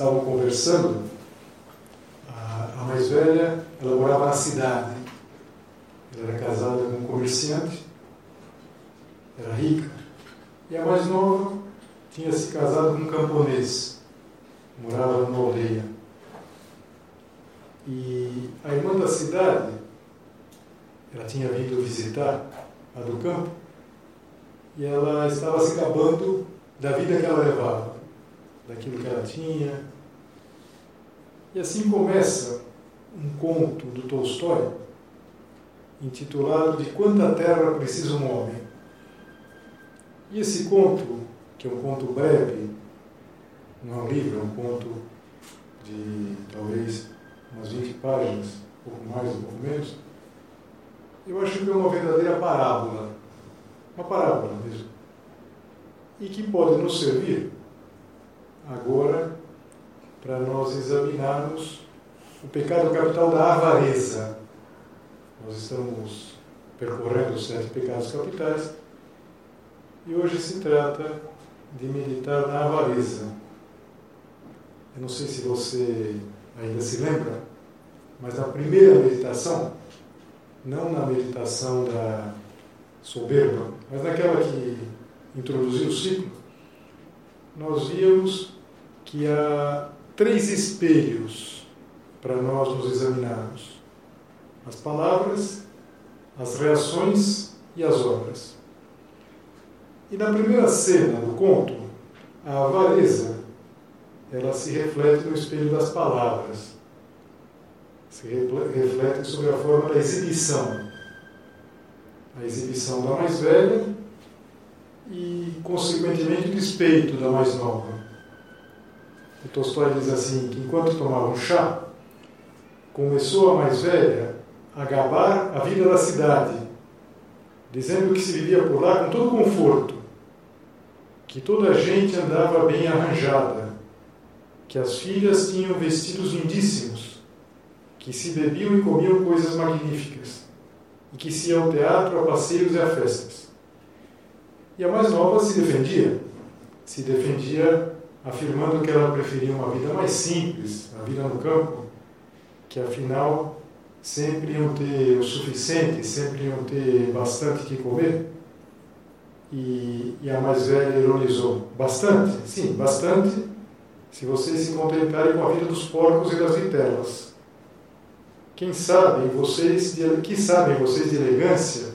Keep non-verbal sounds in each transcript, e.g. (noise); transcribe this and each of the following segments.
estavam conversando. A, mais velha, ela morava na cidade. Ela era casada com um comerciante, era rica. E a mais nova tinha se casado com um camponês, morava numa aldeia. E a irmã da cidade, ela tinha vindo visitar a do campo, e ela estava se gabando da vida que ela levava daquilo que ela tinha. E assim começa um conto do Tolstói, intitulado De Quanta Terra Precisa um Homem. E esse conto, que é um conto breve, não é um livro, é um conto de talvez umas 20 páginas, um pouco mais, um pouco menos, eu acho que é uma verdadeira parábola, uma parábola mesmo, e que pode nos servir agora para nós examinarmos o pecado capital da avareza. Nós estamos percorrendo os sete pecados capitais e hoje se trata de meditar na avareza. Eu não sei se você ainda se lembra, mas na primeira meditação, não na meditação da soberba, mas naquela que introduziu o ciclo, nós víamos que há três espelhos para nós nos examinarmos: as palavras, as reações e as obras. E na primeira cena do conto, a avareza, ela se reflete no espelho das palavras. Se reflete sobre a forma da exibição. A exibição da mais velha e, consequentemente, o despeito da mais nova. O Tolstói diz assim, que enquanto tomavam chá, começou a mais velha a gabar a vida da cidade, dizendo que se vivia por lá com todo conforto, que toda a gente andava bem arranjada, que as filhas tinham vestidos lindíssimos, que se bebiam e comiam coisas magníficas, e que se ia ao teatro, a passeios e a festas. E a mais nova se defendia, se defendia afirmando que ela preferia uma vida mais simples, a vida no campo, que afinal sempre iam ter o suficiente, sempre iam ter bastante que comer. E, e a mais velha ironizou: bastante? Sim, bastante, se vocês se contentarem com a vida dos porcos e das vitelas. Quem sabe vocês, de, que sabem vocês de elegância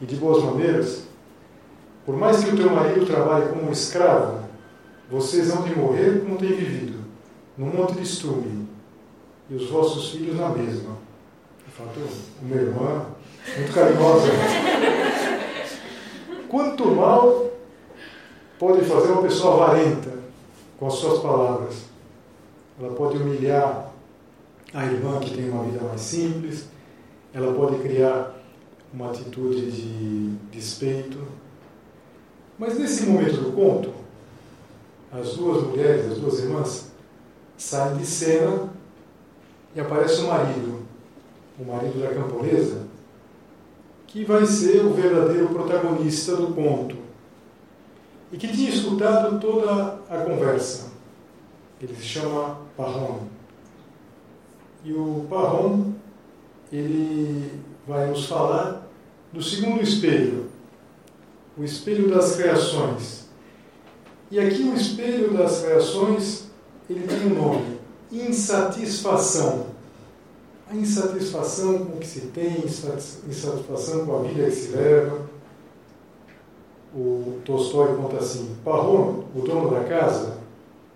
e de boas maneiras, por mais que o teu marido trabalhe como um escravo, vocês hão de morrer como têm vivido, num monte de estrume, e os vossos filhos na mesma. De fato, uma irmã muito carinhosa. Quanto mal pode fazer uma pessoa avarenta com as suas palavras? Ela pode humilhar a irmã que tem uma vida mais simples, ela pode criar uma atitude de despeito. Mas nesse momento do conto, as duas mulheres, as duas irmãs, saem de cena e aparece o marido, o marido da camponesa, que vai ser o verdadeiro protagonista do conto e que tinha escutado toda a conversa. Ele se chama Parron. E o Parron, ele vai nos falar do segundo espelho, o espelho das reações. E aqui o espelho das reações, ele tem um nome, insatisfação. A insatisfação com o que se tem, insatisfação com a vida que se leva. O Tolstói conta assim: Parron, o dono da casa,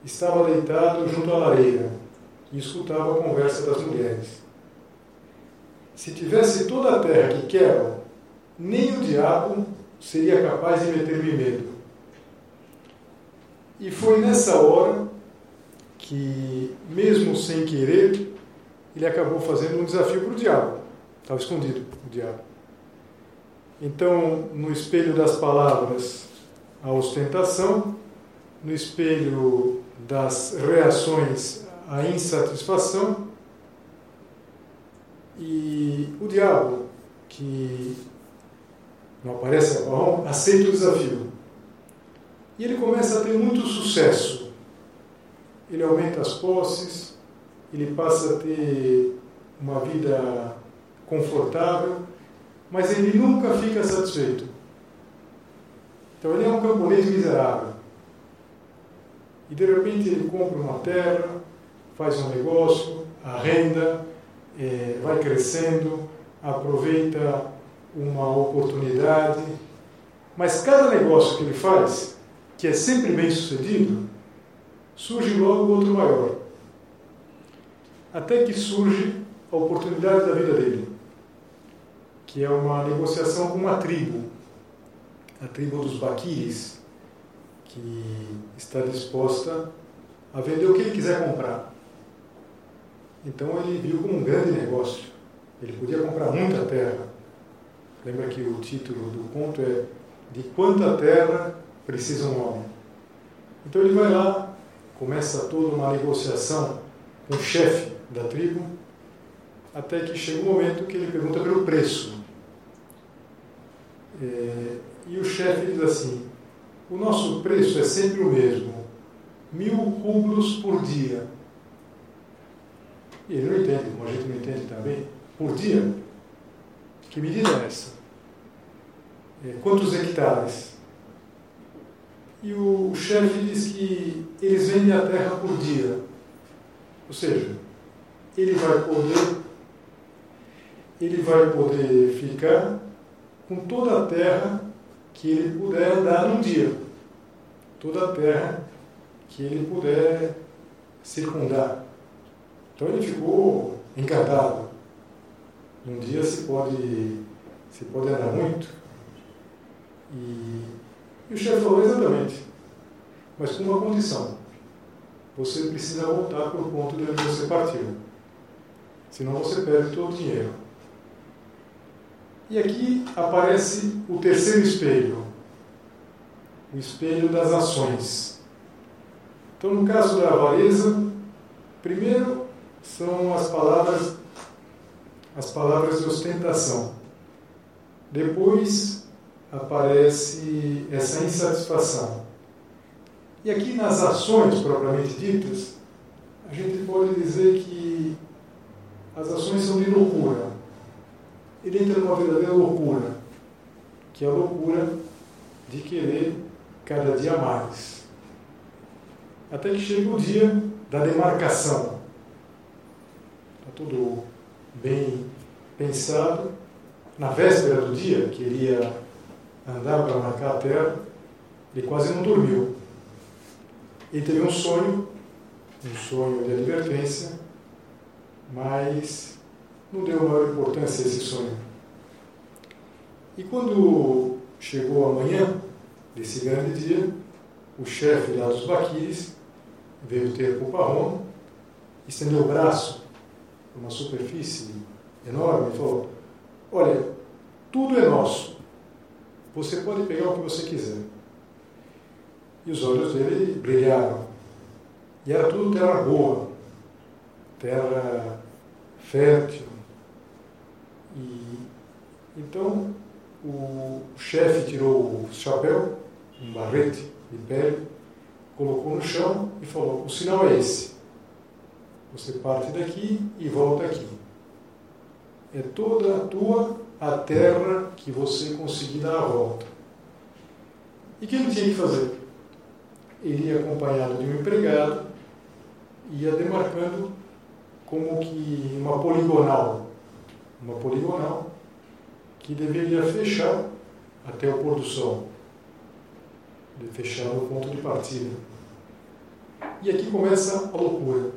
estava deitado junto à lareira e escutava a conversa das mulheres. Se tivesse toda a terra que quero, nem o diabo seria capaz de meter-me medo. E foi nessa hora que, mesmo sem querer, ele acabou fazendo um desafio para o diabo. Estava escondido o diabo. Então, no espelho das palavras, a ostentação, no espelho das reações à insatisfação, e o diabo, que não aparece a aceita o desafio. E ele começa a ter muito sucesso. Ele aumenta as posses, ele passa a ter uma vida confortável, mas ele nunca fica satisfeito. Então ele é um camponês miserável. E de repente ele compra uma terra, faz um negócio, arrenda, é, vai crescendo, aproveita uma oportunidade, mas cada negócio que ele faz, que é sempre bem sucedido, surge logo outro maior. Até que surge a oportunidade da vida dele, que é uma negociação com uma tribo, a tribo dos Baquires, que está disposta a vender o que ele quiser comprar. Então ele viu como um grande negócio. Ele podia comprar muita terra. Lembra que o título do conto é De quanta terra precisa um homem? Então ele vai lá, começa toda uma negociação com o chefe da tribo, até que chega um momento que ele pergunta pelo preço. É, e o chefe diz assim: o nosso preço é sempre o mesmo, mil rublos por dia. E ele não entende, como a gente não entende também, por dia. Que medida é essa? É, quantos hectares? E o chefe diz que eles vendem a terra por dia. Ou seja, ele vai poder ele vai poder ficar com toda a terra que ele puder andar num dia. Toda a terra que ele puder circundar. Então ele ficou encantado. Um dia se pode, se pode andar muito. E, e o chefe falou exatamente, mas com uma condição. Você precisa voltar para o ponto de onde você partiu. Senão você perde todo o dinheiro. E aqui aparece o terceiro espelho, o espelho das ações. Então, no caso da avareza, primeiro são as palavras as palavras de ostentação. Depois aparece essa insatisfação. E aqui nas ações propriamente ditas, a gente pode dizer que as ações são de loucura. Ele entra numa verdadeira loucura, que é a loucura de querer cada dia mais. Até que chega o dia da demarcação tudo bem pensado. Na véspera do dia, queria andar para marcar a terra, ele quase não dormiu. Ele teve um sonho, um sonho de advertência, mas não deu maior importância a esse sonho. E quando chegou a manhã desse grande dia, o chefe lá dos Baquires veio ter com o Parron, estendeu o braço uma superfície enorme, falou: Olha, tudo é nosso. Você pode pegar o que você quiser. E os olhos dele brilharam. E era tudo terra boa, terra fértil. E então o chefe tirou o chapéu, um barrete de pele, colocou no chão e falou: O sinal é esse. Você parte daqui e volta aqui. É toda a tua a terra que você conseguir dar a volta. E o que ele tinha que fazer? Ele ia acompanhado de um empregado ia demarcando como que uma poligonal, uma poligonal que deveria fechar até o pôr do sol, fechar o ponto de partida. E aqui começa a loucura.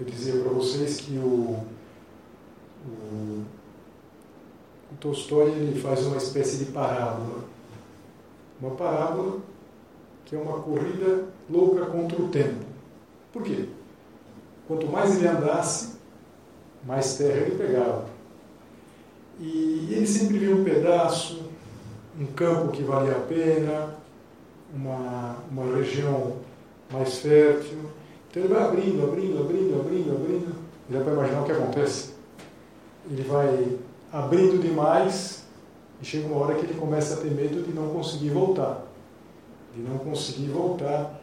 Eu dizia para vocês que o, o, o Tolstói ele faz uma espécie de parábola. Uma parábola que é uma corrida louca contra o tempo. Por quê? Quanto mais ele andasse, mais terra ele pegava. E ele sempre via um pedaço, um campo que valia a pena, uma, uma região mais fértil. Então ele vai abrindo, abrindo, abrindo, abrindo, abrindo. E dá para imaginar o que acontece. Ele vai abrindo demais e chega uma hora que ele começa a ter medo de não conseguir voltar. De não conseguir voltar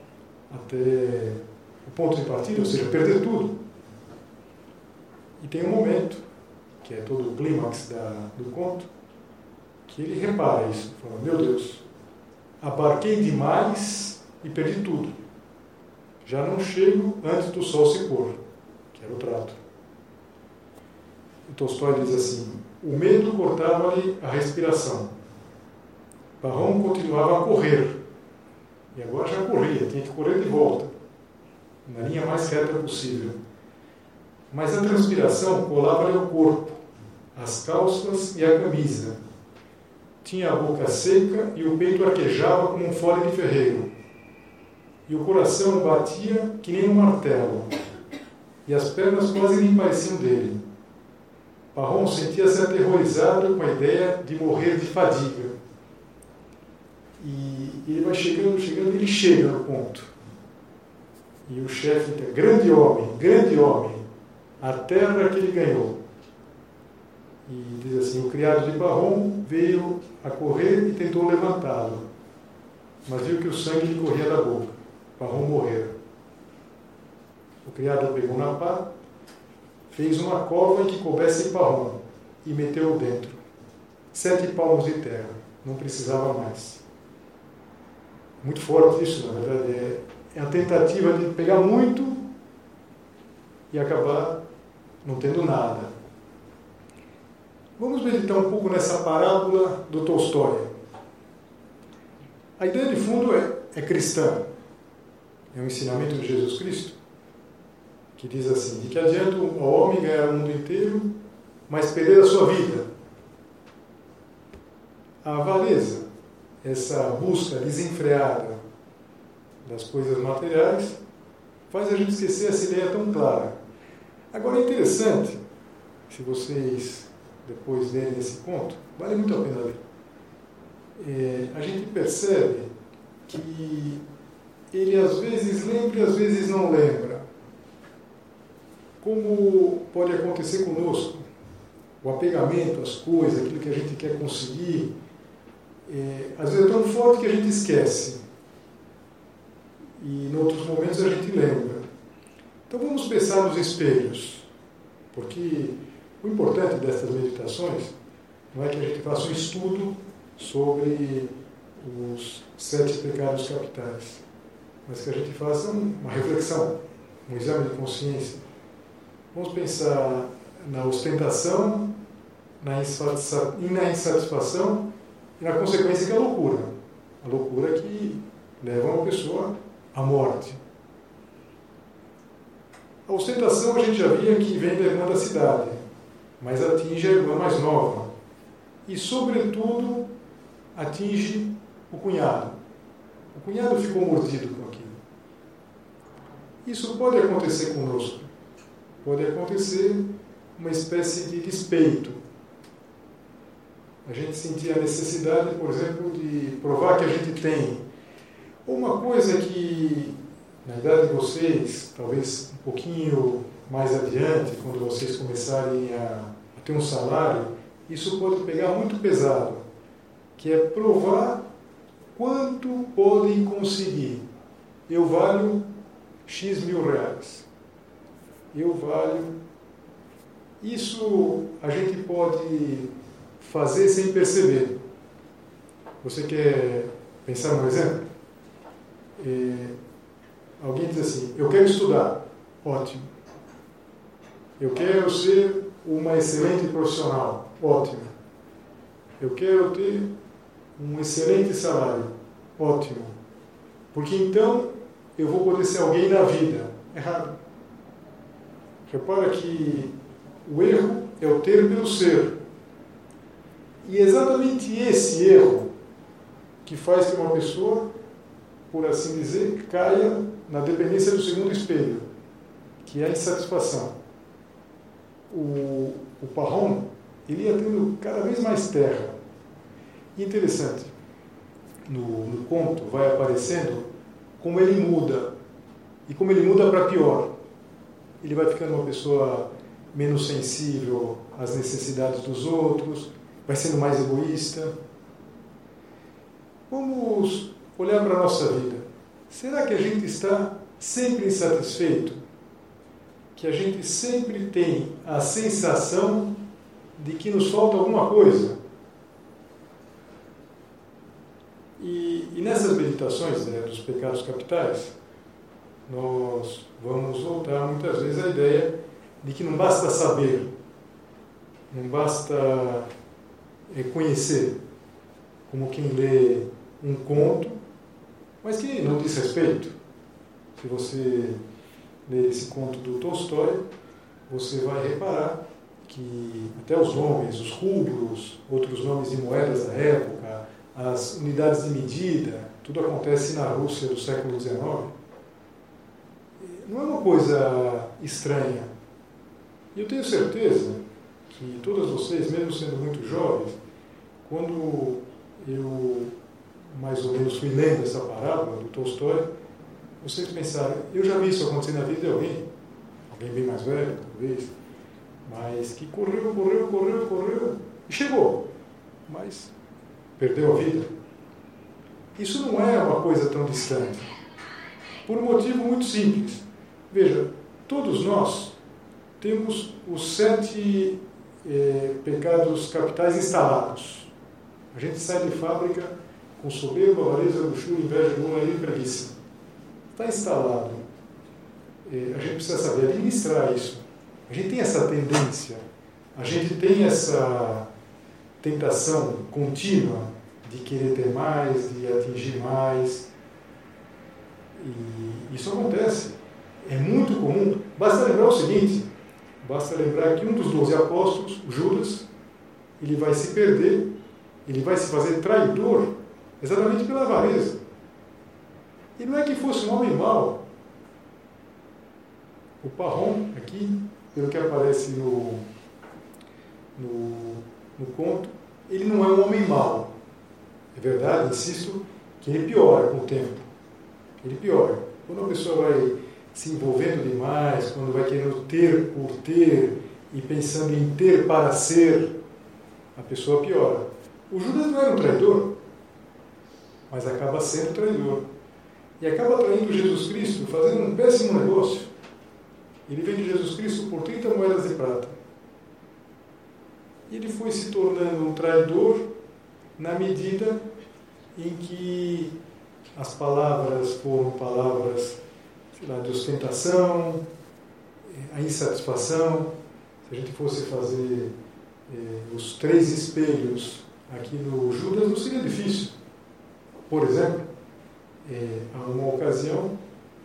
até o ponto de partida, ou seja, perder tudo. E tem um momento, que é todo o clímax do conto, que ele repara isso, fala, meu Deus, abarquei demais e perdi tudo. Já não chego antes do sol se pôr, que era o trato. O Tolstói diz assim, o medo cortava-lhe a respiração. Barrão continuava a correr. E agora já corria, tinha que correr de volta na linha mais reta possível. Mas a transpiração colava-lhe ao corpo, as calças e a camisa. Tinha a boca seca e o peito arquejava como um fole de ferreiro. E o coração batia que nem um martelo. E as pernas quase nem pareciam dele. Parron sentia-se aterrorizado com a ideia de morrer de fadiga. E ele vai chegando, chegando, ele chega no ponto e o chefe, grande homem, grande homem, a terra que ele ganhou. E diz assim: o criado de Barrom veio a correr e tentou levantá-lo, mas viu que o sangue lhe corria da boca. Barrom morreu. O criado pegou na pá, fez uma cova em que coubesse Barrom e meteu-o dentro. Sete palmos de terra, não precisava mais. Muito forte isso, na verdade. É, é a tentativa de pegar muito e acabar não tendo nada. Vamos meditar um pouco nessa parábola do Tolstói. A ideia de fundo é, é cristã. É um ensinamento de Jesus Cristo que diz assim: de que adianta o homem ganhar o mundo inteiro, mas perder a sua vida. A avareza, essa busca desenfreada das coisas materiais, faz a gente esquecer essa ideia tão clara. Agora é interessante, se vocês depois lerem esse ponto, vale muito a pena ler. É, a gente percebe que ele às vezes lembra e às vezes não lembra. Como pode acontecer conosco, o apegamento às coisas, aquilo que a gente quer conseguir, é, às vezes é tão forte que a gente esquece e em outros momentos a gente lembra. Então vamos pensar nos espelhos, porque o importante dessas meditações não é que a gente faça um estudo sobre os sete pecados capitais, mas que a gente faça uma reflexão, um exame de consciência. Vamos pensar na ostentação, na insatisfação e na consequência que é a loucura. A loucura que leva uma pessoa a morte. A ostentação a gente já via que vem da irmã da cidade, mas atinge a irmã mais nova. E, sobretudo, atinge o cunhado. O cunhado ficou mordido Isso pode acontecer conosco. Pode acontecer uma espécie de despeito. A gente sentir a necessidade, por exemplo, de provar que a gente tem uma coisa que, na idade de vocês, talvez um pouquinho mais adiante, quando vocês começarem a ter um salário, isso pode pegar muito pesado, que é provar quanto podem conseguir. Eu valho X mil reais. Eu valho. Isso a gente pode fazer sem perceber. Você quer pensar no exemplo? É, alguém diz assim: Eu quero estudar. Ótimo. Eu quero ser uma excelente profissional. Ótimo. Eu quero ter um excelente salário. Ótimo. Porque então eu vou ser alguém na vida. Errado. Repara que o erro é o ter pelo ser. E é exatamente esse erro que faz que uma pessoa, por assim dizer, caia na dependência do segundo espelho, que é a insatisfação. O, o Parron, ele ia tendo cada vez mais terra. Interessante, no, no conto vai aparecendo como ele muda, e como ele muda para pior. Ele vai ficando uma pessoa menos sensível às necessidades dos outros, vai sendo mais egoísta. Vamos olhar para a nossa vida. Será que a gente está sempre insatisfeito? Que a gente sempre tem a sensação de que nos falta alguma coisa? E, e meditações né, dos pecados capitais, nós vamos voltar muitas vezes à ideia de que não basta saber, não basta é, conhecer, como quem lê um conto, mas que não diz respeito. Se você ler esse conto do Tolstói, você vai reparar que até os nomes, os rublos, outros nomes de moedas da época, as unidades de medida, tudo acontece na Rússia do século XIX. Não é uma coisa estranha. E eu tenho certeza que todas vocês, mesmo sendo muito jovens, quando eu mais ou menos fui lendo essa parábola do Tolstói, vocês pensaram, eu já vi isso acontecer na vida de alguém, alguém bem mais velho, talvez, mas que correu, correu, correu, correu e chegou, mas perdeu a vida. Isso não é uma coisa tão distante, por um motivo muito simples. Veja, todos nós temos os sete eh, pecados capitais instalados. A gente sai de fábrica com soberba, avareza, luxúria, inveja, gula e preguiça. Está instalado. Eh, a gente precisa saber administrar isso. A gente tem essa tendência, a gente tem essa tentação contínua de querer ter mais, de atingir mais. E isso acontece. É muito comum. Basta lembrar o seguinte: Basta lembrar que um dos doze apóstolos, Judas, ele vai se perder, ele vai se fazer traidor exatamente pela avareza. E não é que fosse um homem mau. O Parrom, aqui, pelo que aparece no, no, no conto, ele não é um homem mau. É verdade, insisto, que ele piora com o tempo. Ele piora. Quando uma pessoa vai se envolvendo demais, quando vai querendo ter por ter e pensando em ter para ser, a pessoa piora. O Judas não era um traidor, mas acaba sendo traidor. E acaba traindo Jesus Cristo, fazendo um péssimo negócio. Ele vende Jesus Cristo por 30 moedas de prata. E ele foi se tornando um traidor na medida em que as palavras foram palavras lá, de ostentação, a insatisfação. Se a gente fosse fazer eh, os três espelhos aqui no Judas, não seria difícil. Por exemplo, eh, há uma ocasião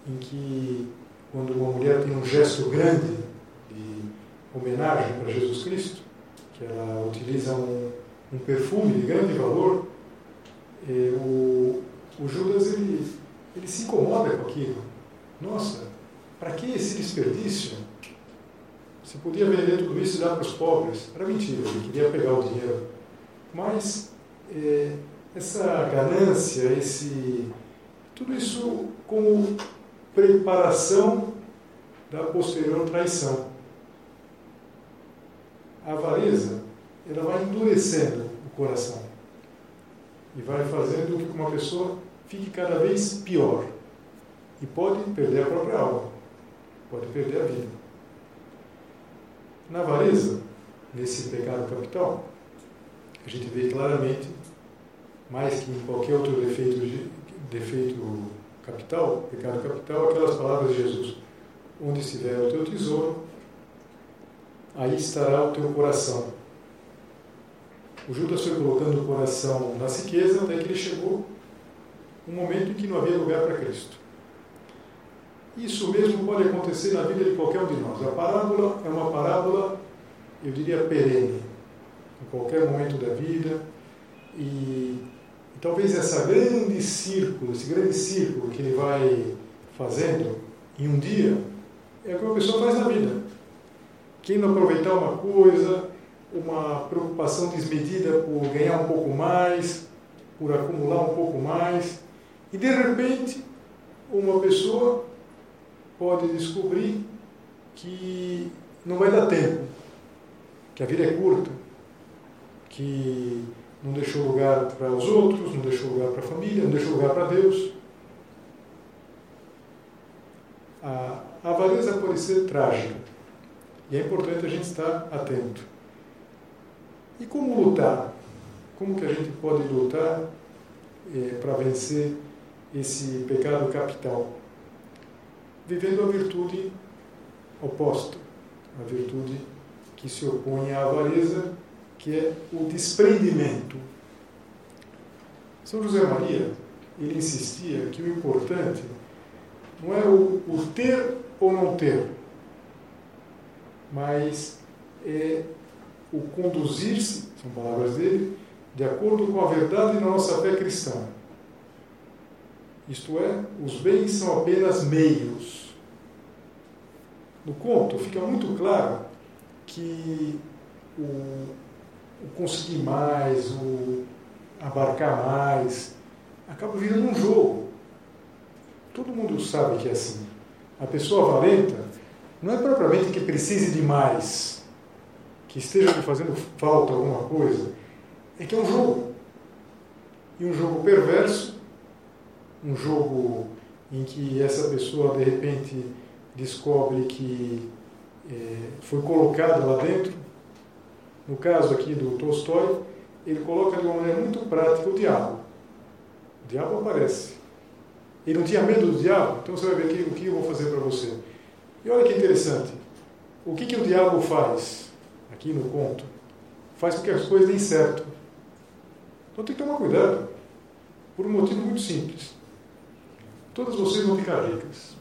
em que, quando uma mulher tem um gesto grande de homenagem para Jesus Cristo, que ela utiliza um, um perfume de grande valor, eh, o, o Judas ele, ele se incomoda com aquilo nossa, para que esse desperdício? Você podia vender tudo isso e dar para os pobres. Era mentira, ele queria pegar o dinheiro. Mas é, essa ganância, esse, tudo isso como preparação da posterior traição. A avareza, ela vai endurecendo coração e vai fazendo com que uma pessoa fique cada vez pior e pode perder a própria alma, pode perder a vida. Na avareza, nesse pecado capital, a gente vê claramente, mais que em qualquer outro defeito, defeito capital, pecado capital, aquelas palavras de Jesus: Onde estiver o teu tesouro, aí estará o teu coração. O Judas foi colocando o coração na riqueza até que ele chegou um momento em que não havia lugar para Cristo. Isso mesmo pode acontecer na vida de qualquer um de nós. A parábola é uma parábola, eu diria, perene, em qualquer momento da vida. E, e talvez essa grande círculo, esse grande círculo que ele vai fazendo em um dia, é o que uma pessoa faz na vida. Quem não aproveitar uma coisa, uma preocupação desmedida por ganhar um pouco mais, por acumular um pouco mais, e de repente uma pessoa pode descobrir que não vai dar tempo, que a vida é curta, que não deixou lugar para os outros, não deixou lugar para a família, não deixou lugar para Deus. A avareza pode ser trágica e é importante a gente estar atento. E como lutar? Como que a gente pode lutar é, para vencer esse pecado capital? Vivendo a virtude oposta, a virtude que se opõe à avareza, que é o desprendimento. São José Maria, ele insistia que o importante não é o, o ter ou não ter, mas é o conduzir-se, são palavras dele, de acordo com a verdade da nossa fé cristã. Isto é, os bens são apenas meios. No conto fica muito claro que o, o conseguir mais, o abarcar mais, acaba virando um jogo. Todo mundo sabe que é assim. A pessoa valenta não é propriamente que precise de mais, que esteja fazendo falta alguma coisa, é que é um jogo. E um jogo perverso, um jogo em que essa pessoa de repente descobre que é, foi colocada lá dentro. No caso aqui do Tolstói, ele coloca de uma maneira muito prática o diabo. O diabo aparece. Ele não tinha medo do diabo, então você vai ver aqui, o que eu vou fazer para você. E olha que interessante. O que, que o diabo faz? Aqui no conto, faz com que as coisas deem certo. Então tem que tomar cuidado, por um motivo muito simples. Todas vocês vão ficar ricas.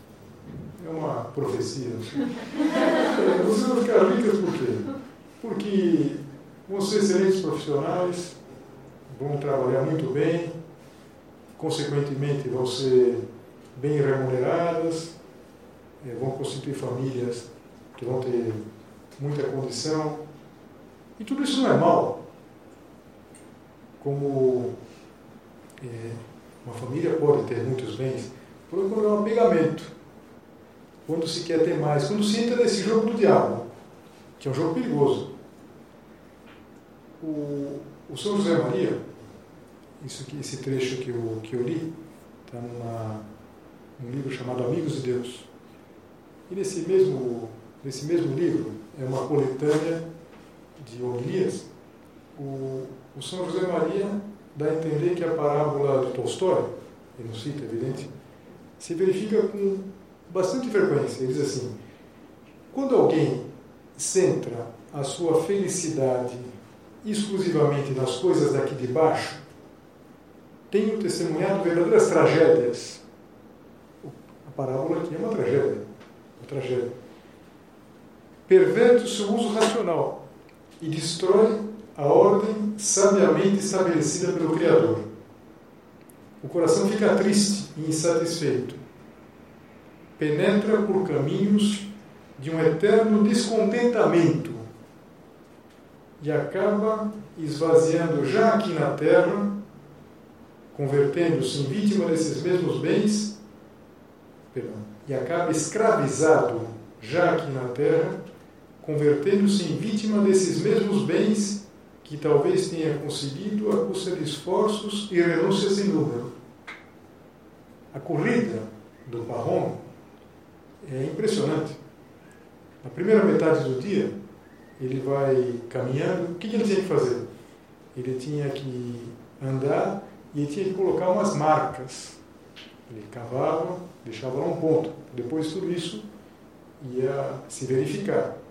É uma profecia. (laughs) vocês vão ficar ricas por quê? Porque vão ser excelentes profissionais, vão trabalhar muito bem, consequentemente vão ser bem remuneradas, eh, vão constituir famílias que vão ter muita condição. E tudo isso não é mal. Como é, uma família pode ter muitos bens, por um apegamento, quando se quer ter mais, quando se entra nesse jogo do diabo, que é um jogo perigoso. O, o São José Maria, isso aqui, esse trecho que eu, que eu li, está num livro chamado Amigos de Deus. E nesse mesmo, nesse mesmo livro, é uma coletânea de homilias, o, o São José Maria dá a entender que a parábola do Tolstói, ele não cita, evidente, se verifica com bastante frequência. Ele diz assim: quando alguém centra a sua felicidade exclusivamente nas coisas daqui de baixo, tenho testemunhado verdadeiras tragédias. A parábola aqui é uma tragédia. Uma tragédia perverte o seu uso racional e destrói a ordem sabiamente estabelecida pelo Criador. O coração fica triste e insatisfeito. Penetra por caminhos de um eterno descontentamento e acaba esvaziando já aqui na terra, convertendo-se em vítima desses mesmos bens, perdão, e acaba escravizado já aqui na terra convertendo-se em vítima desses mesmos bens que talvez tenha conseguido a custa de esforços e renúncias sem número. A corrida do Parrom é impressionante. Na primeira metade do dia, ele vai caminhando. O que ele tinha que fazer? Ele tinha que andar e ele tinha que colocar umas marcas Ele cavava, deixava lá um ponto. Depois tudo isso ia se verificar.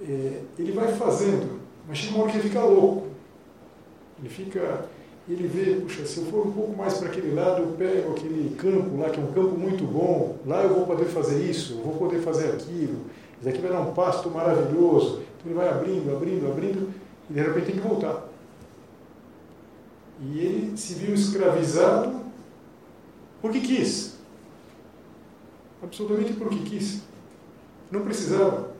É, ele vai fazendo, mas chega uma hora que ele fica louco. Ele fica, ele vê, puxa, se eu for um pouco mais para aquele lado, eu pego aquele campo lá, que é um campo muito bom, lá eu vou poder fazer isso, eu vou poder fazer aquilo, isso aqui vai dar um pasto maravilhoso. Então ele vai abrindo, abrindo, abrindo, e de repente tem que voltar. E ele se viu escravizado porque quis. Absolutamente porque quis. Não precisava.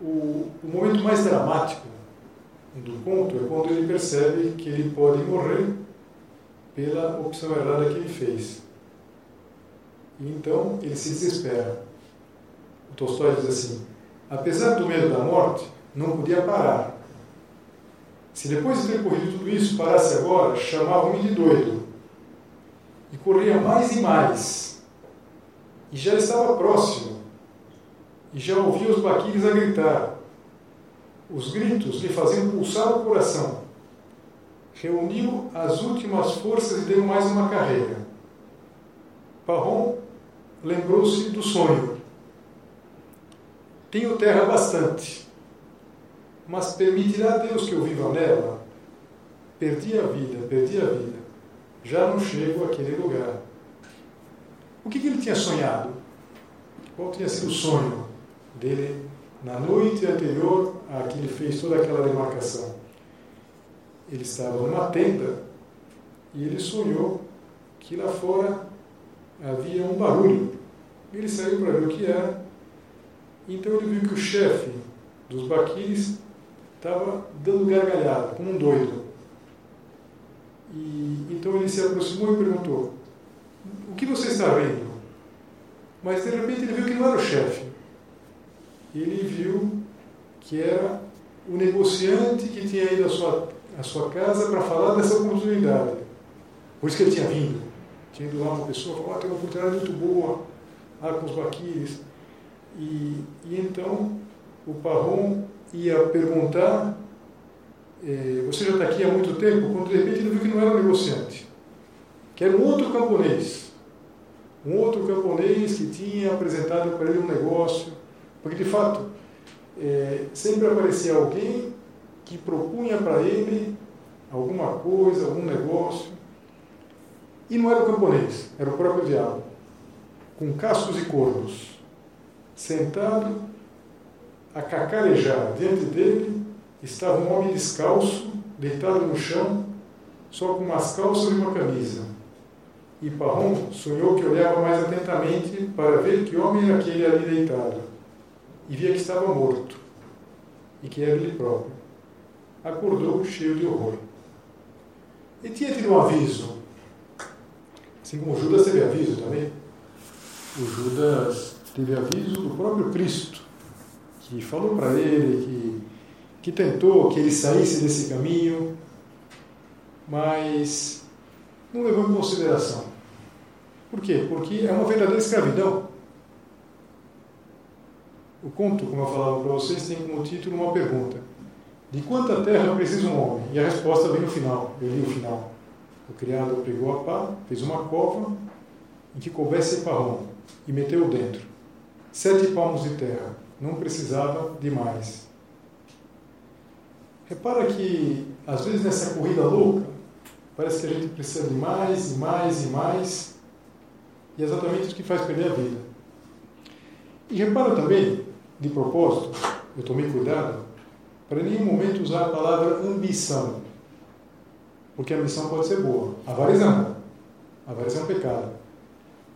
O, o momento mais dramático do conto é quando ele percebe que ele pode morrer pela opção errada que ele fez. E então ele se desespera. O Tolstói diz assim: apesar do medo da morte, não podia parar. Se depois de ter corrido tudo isso parasse agora, chamavam-me de doido. E corria mais e mais. E já estava próximo. E já ouvia os baquires a gritar. Os gritos lhe faziam pulsar o coração. Reuniu as últimas forças e deu mais uma carreira. Parron lembrou-se do sonho. Tenho terra bastante, mas permitirá Deus que eu viva nela? Perdi a vida, perdi a vida. Já não chego àquele lugar. O que, que ele tinha sonhado? Qual tinha sido o sonho dele na noite anterior a que ele fez toda aquela demarcação? Ele estava numa tenda e ele sonhou que lá fora havia um barulho. Ele saiu para ver o que era. Então ele viu que o chefe dos baquires estava dando gargalhada, como um doido. E, então ele se aproximou e perguntou: O que você está vendo? Mas de repente ele viu que não era o chefe. Ele viu que era o negociante que tinha ido à sua, à sua casa para falar dessa oportunidade. Por isso que ele tinha vindo. Tinha ido lá uma pessoa falou: ah, tem uma oportunidade muito boa lá com os baquires. E, e então o Parron ia perguntar: eh, Você já está aqui há muito tempo? Quando de repente ele viu que não era um negociante, que era um outro camponês. Um outro camponês que tinha apresentado para ele um negócio. Porque de fato, eh, sempre aparecia alguém que propunha para ele alguma coisa, algum negócio. E não era o camponês, era o próprio diabo, com cascos e corvos, sentado a cacarejar. Diante dele estava um homem descalço, deitado no chão, só com umas calças e uma camisa. E Parron sonhou que olhava mais atentamente para ver que homem era aquele ali deitado. E via que estava morto, e que era ele próprio. Acordou cheio de horror. E tinha tido um aviso. Assim como Judas teve aviso também. O Judas teve aviso do próprio Cristo que falou para ele, que, que tentou que ele saísse desse caminho, mas não levou em consideração. Por quê? Porque é uma verdadeira escravidão. O conto, como eu falava para vocês, tem como título uma pergunta: De quanta terra precisa um homem? E a resposta vem no final. Eu li o final. O criado pegou a pá, fez uma cova em que coubesse parrão e meteu dentro. Sete palmos de terra não precisava de mais. Repara que, às vezes, nessa corrida louca, parece que a gente precisa de mais e mais e mais, e é exatamente isso que faz perder a vida. E repara também, de propósito, eu tomei cuidado, para nenhum momento usar a palavra ambição, porque a ambição pode ser boa, avareza não. Avareza é um pecado.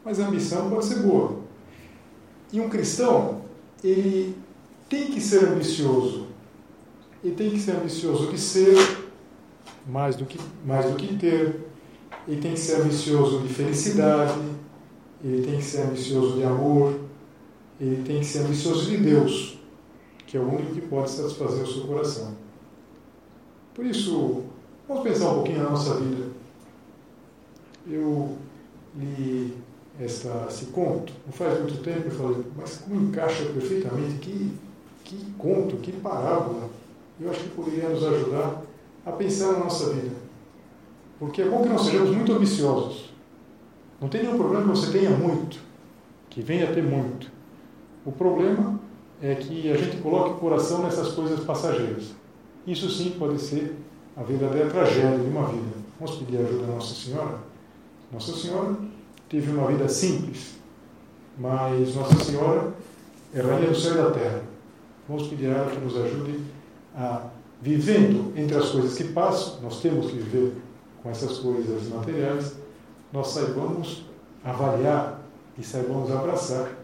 Mas a ambição pode ser boa. E um cristão, ele tem que ser ambicioso. Ele tem que ser ambicioso de ser mais do que, mais do que ter. Ele tem que ser ambicioso de felicidade. Ele tem que ser ambicioso de amor. Ele tem que ser ambicioso de Deus, que é o único que pode satisfazer o seu coração. Por isso, vamos pensar um pouquinho na nossa vida. Eu li esta, esse conto, não faz muito tempo, eu falei, mas como encaixa perfeitamente, que, que conto, que parábola. Eu acho que poderia nos ajudar a pensar na nossa vida. Porque é bom que não sejamos muito ambiciosos. Não tem nenhum problema que você tenha muito, que venha a ter muito. O problema é que a gente coloque o coração nessas coisas passageiras. Isso sim pode ser a verdadeira tragédia de uma vida. Vamos pedir ajuda a Nossa Senhora? Nossa Senhora teve uma vida simples, mas Nossa Senhora é rainha do céu e da terra. Vamos pedir a ela que nos ajude a, vivendo entre as coisas que passam, nós temos que viver com essas coisas materiais, nós saibamos avaliar e saibamos abraçar